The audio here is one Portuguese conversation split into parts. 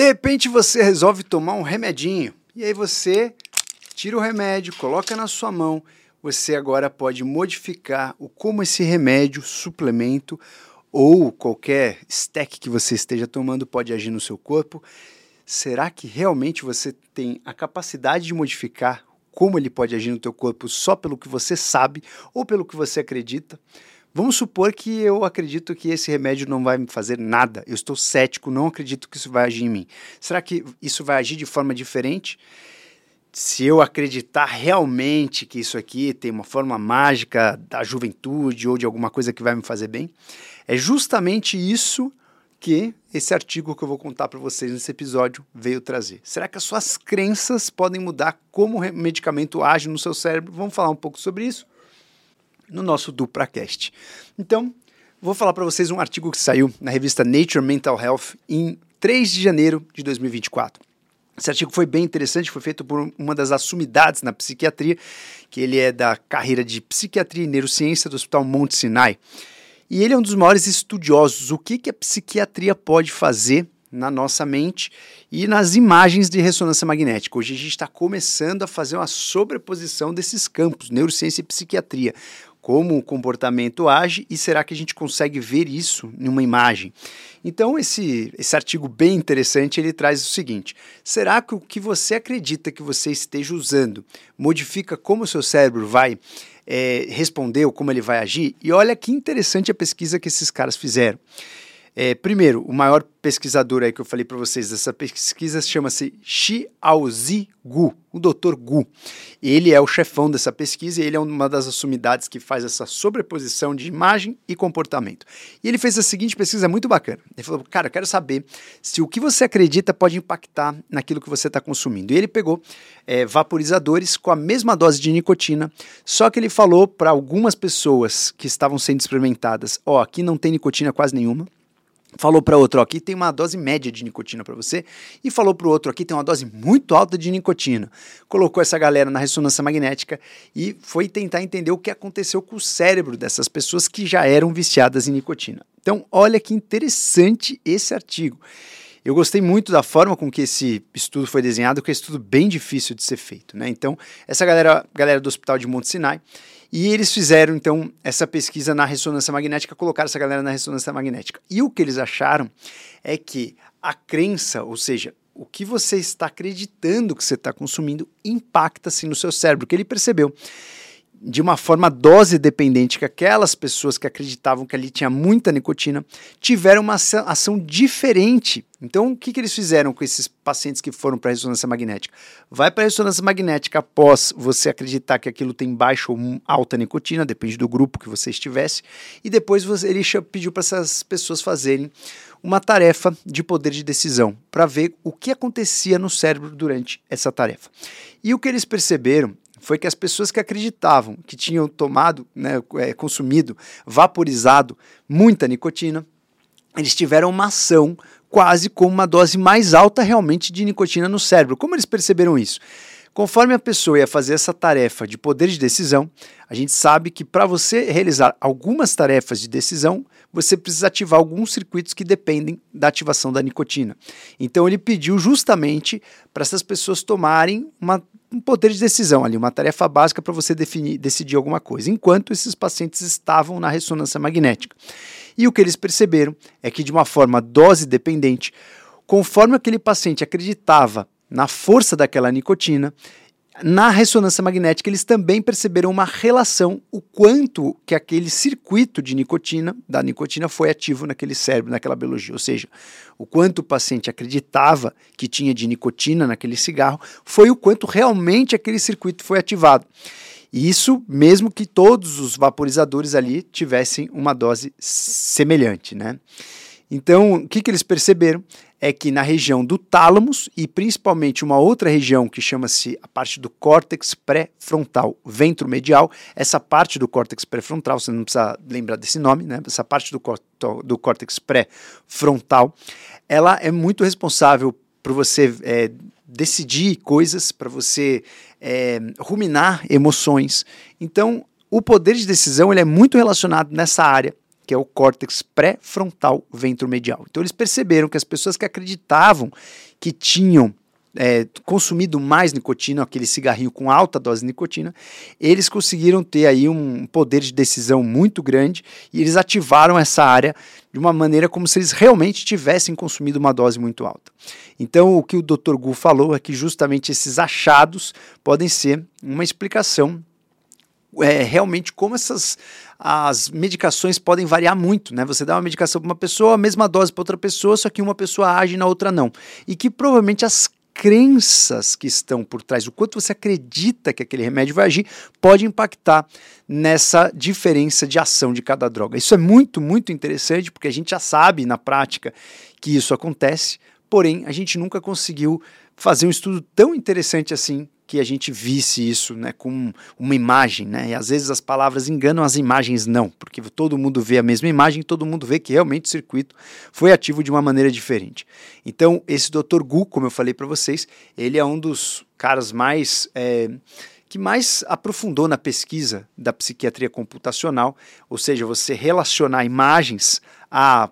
De repente você resolve tomar um remedinho e aí você tira o remédio, coloca na sua mão. Você agora pode modificar o como esse remédio, suplemento ou qualquer stack que você esteja tomando pode agir no seu corpo. Será que realmente você tem a capacidade de modificar como ele pode agir no teu corpo só pelo que você sabe ou pelo que você acredita? Vamos supor que eu acredito que esse remédio não vai me fazer nada. Eu estou cético, não acredito que isso vai agir em mim. Será que isso vai agir de forma diferente? Se eu acreditar realmente que isso aqui tem uma forma mágica da juventude ou de alguma coisa que vai me fazer bem, é justamente isso que esse artigo que eu vou contar para vocês nesse episódio veio trazer. Será que as suas crenças podem mudar como o medicamento age no seu cérebro? Vamos falar um pouco sobre isso no nosso DupraCast. Então, vou falar para vocês um artigo que saiu na revista Nature Mental Health em 3 de janeiro de 2024. Esse artigo foi bem interessante, foi feito por uma das assumidades na psiquiatria, que ele é da carreira de psiquiatria e neurociência do Hospital Monte Sinai. E ele é um dos maiores estudiosos. O que, que a psiquiatria pode fazer na nossa mente e nas imagens de ressonância magnética. Hoje a gente está começando a fazer uma sobreposição desses campos, neurociência e psiquiatria como o comportamento age e será que a gente consegue ver isso em uma imagem? Então esse, esse artigo bem interessante ele traz o seguinte: será que o que você acredita que você esteja usando modifica como o seu cérebro vai é, responder ou como ele vai agir? E olha que interessante a pesquisa que esses caras fizeram. É, primeiro, o maior pesquisador aí que eu falei para vocês dessa pesquisa chama-se Xiaozi Gu, o Dr. Gu. Ele é o chefão dessa pesquisa e ele é uma das assumidades que faz essa sobreposição de imagem e comportamento. E ele fez a seguinte pesquisa muito bacana. Ele falou, cara, eu quero saber se o que você acredita pode impactar naquilo que você está consumindo. E ele pegou é, vaporizadores com a mesma dose de nicotina, só que ele falou para algumas pessoas que estavam sendo experimentadas, ó, oh, aqui não tem nicotina quase nenhuma, falou para outro, aqui tem uma dose média de nicotina para você, e falou para o outro, aqui tem uma dose muito alta de nicotina. Colocou essa galera na ressonância magnética e foi tentar entender o que aconteceu com o cérebro dessas pessoas que já eram viciadas em nicotina. Então, olha que interessante esse artigo. Eu gostei muito da forma com que esse estudo foi desenhado, que é um estudo bem difícil de ser feito. Né? Então, essa galera, galera do Hospital de Monte Sinai, e eles fizeram, então, essa pesquisa na ressonância magnética, colocaram essa galera na ressonância magnética. E o que eles acharam é que a crença, ou seja, o que você está acreditando que você está consumindo, impacta-se no seu cérebro, que ele percebeu de uma forma dose dependente, que aquelas pessoas que acreditavam que ali tinha muita nicotina tiveram uma ação diferente. Então, o que, que eles fizeram com esses pacientes que foram para ressonância magnética? Vai para ressonância magnética após você acreditar que aquilo tem baixa ou alta nicotina, depende do grupo que você estivesse, e depois você, ele pediu para essas pessoas fazerem uma tarefa de poder de decisão para ver o que acontecia no cérebro durante essa tarefa. E o que eles perceberam foi que as pessoas que acreditavam que tinham tomado, né, é, consumido, vaporizado muita nicotina, eles tiveram uma ação quase com uma dose mais alta realmente de nicotina no cérebro. Como eles perceberam isso? Conforme a pessoa ia fazer essa tarefa de poder de decisão, a gente sabe que para você realizar algumas tarefas de decisão, você precisa ativar alguns circuitos que dependem da ativação da nicotina. Então ele pediu justamente para essas pessoas tomarem uma um poder de decisão ali, uma tarefa básica para você definir, decidir alguma coisa, enquanto esses pacientes estavam na ressonância magnética. E o que eles perceberam é que, de uma forma dose dependente, conforme aquele paciente acreditava na força daquela nicotina, na ressonância magnética, eles também perceberam uma relação, o quanto que aquele circuito de nicotina, da nicotina, foi ativo naquele cérebro, naquela biologia. Ou seja, o quanto o paciente acreditava que tinha de nicotina naquele cigarro, foi o quanto realmente aquele circuito foi ativado. E isso mesmo que todos os vaporizadores ali tivessem uma dose semelhante, né? Então, o que, que eles perceberam? É que na região do tálamos e principalmente uma outra região que chama-se a parte do córtex pré-frontal ventromedial, essa parte do córtex pré-frontal, você não precisa lembrar desse nome, né? Essa parte do, do córtex pré-frontal, ela é muito responsável por você é, decidir coisas, para você é, ruminar emoções. Então, o poder de decisão ele é muito relacionado nessa área que é o córtex pré-frontal ventromedial. Então eles perceberam que as pessoas que acreditavam que tinham é, consumido mais nicotina, aquele cigarrinho com alta dose de nicotina, eles conseguiram ter aí um poder de decisão muito grande e eles ativaram essa área de uma maneira como se eles realmente tivessem consumido uma dose muito alta. Então, o que o Dr. Gu falou é que justamente esses achados podem ser uma explicação é, realmente como essas as medicações podem variar muito, né? Você dá uma medicação para uma pessoa, a mesma dose para outra pessoa, só que uma pessoa age na outra não. E que provavelmente as crenças que estão por trás, o quanto você acredita que aquele remédio vai agir, pode impactar nessa diferença de ação de cada droga. Isso é muito, muito interessante, porque a gente já sabe na prática que isso acontece, porém a gente nunca conseguiu fazer um estudo tão interessante assim que a gente visse isso né, com uma imagem, né? E às vezes as palavras enganam, as imagens não, porque todo mundo vê a mesma imagem, todo mundo vê que realmente o circuito foi ativo de uma maneira diferente. Então, esse Dr. Gu, como eu falei para vocês, ele é um dos caras mais é, que mais aprofundou na pesquisa da psiquiatria computacional, ou seja, você relacionar imagens a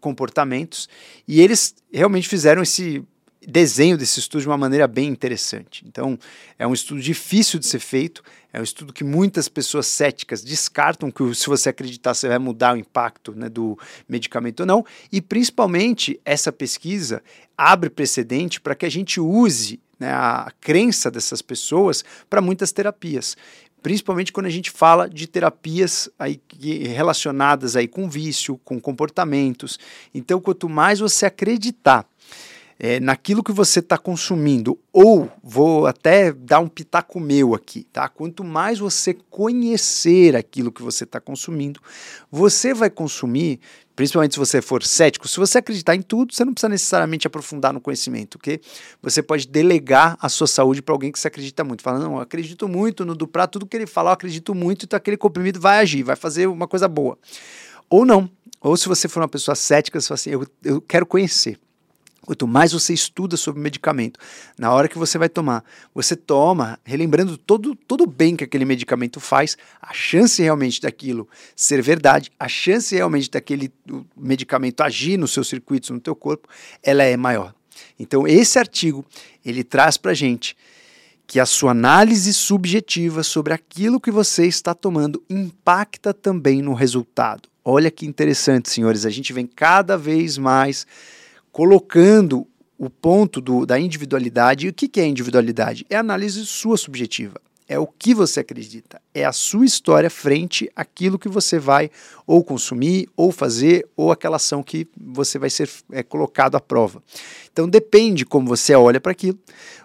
comportamentos, e eles realmente fizeram esse desenho desse estudo de uma maneira bem interessante. Então, é um estudo difícil de ser feito, é um estudo que muitas pessoas céticas descartam que se você acreditar você vai mudar o impacto né, do medicamento ou não, e principalmente essa pesquisa abre precedente para que a gente use né, a crença dessas pessoas para muitas terapias principalmente quando a gente fala de terapias aí relacionadas aí com vício, com comportamentos. Então, quanto mais você acreditar é, naquilo que você está consumindo, ou vou até dar um pitaco meu aqui, tá? Quanto mais você conhecer aquilo que você está consumindo, você vai consumir, principalmente se você for cético, se você acreditar em tudo, você não precisa necessariamente aprofundar no conhecimento, ok? Você pode delegar a sua saúde para alguém que você acredita muito. Fala, não, eu acredito muito no Duprá, tudo que ele fala, eu acredito muito, então aquele comprimido vai agir, vai fazer uma coisa boa. Ou não. Ou se você for uma pessoa cética, você fala assim, eu, eu quero conhecer. Quanto mais você estuda sobre o medicamento, na hora que você vai tomar, você toma, relembrando todo, todo o bem que aquele medicamento faz, a chance realmente daquilo ser verdade, a chance realmente daquele medicamento agir nos seus circuitos, no teu corpo, ela é maior. Então, esse artigo, ele traz para gente que a sua análise subjetiva sobre aquilo que você está tomando impacta também no resultado. Olha que interessante, senhores, a gente vem cada vez mais colocando o ponto do, da individualidade. E o que, que é individualidade? É análise sua subjetiva. É o que você acredita. É a sua história frente àquilo que você vai ou consumir, ou fazer, ou aquela ação que você vai ser é, colocado à prova. Então depende como você olha para aquilo,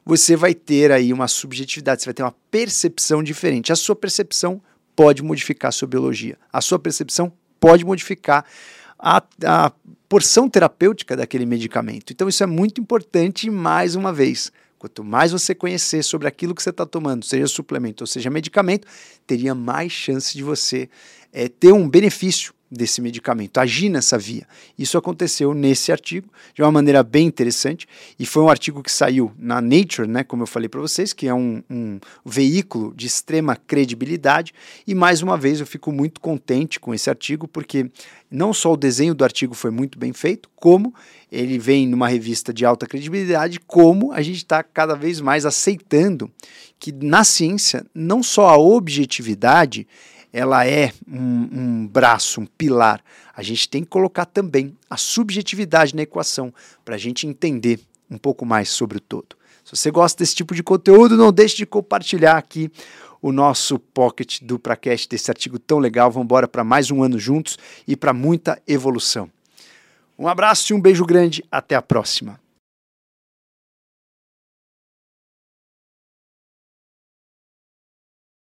você vai ter aí uma subjetividade, você vai ter uma percepção diferente. A sua percepção pode modificar a sua biologia. A sua percepção pode modificar a, a porção terapêutica daquele medicamento. Então, isso é muito importante, mais uma vez. Quanto mais você conhecer sobre aquilo que você está tomando, seja suplemento ou seja medicamento, teria mais chance de você é, ter um benefício desse medicamento, agir nessa via. Isso aconteceu nesse artigo de uma maneira bem interessante e foi um artigo que saiu na Nature, né, como eu falei para vocês, que é um, um, veículo de extrema credibilidade e mais uma vez eu fico muito contente com esse artigo porque não só o desenho do artigo foi muito bem feito, como ele vem numa revista de alta credibilidade, como a gente está cada vez mais aceitando que na ciência não só a objetividade ela é um, um braço, um pilar. A gente tem que colocar também a subjetividade na equação para a gente entender um pouco mais sobre o todo. Se você gosta desse tipo de conteúdo, não deixe de compartilhar aqui o nosso pocket do Pracast desse artigo tão legal. Vamos embora para mais um ano juntos e para muita evolução. Um abraço e um beijo grande. Até a próxima.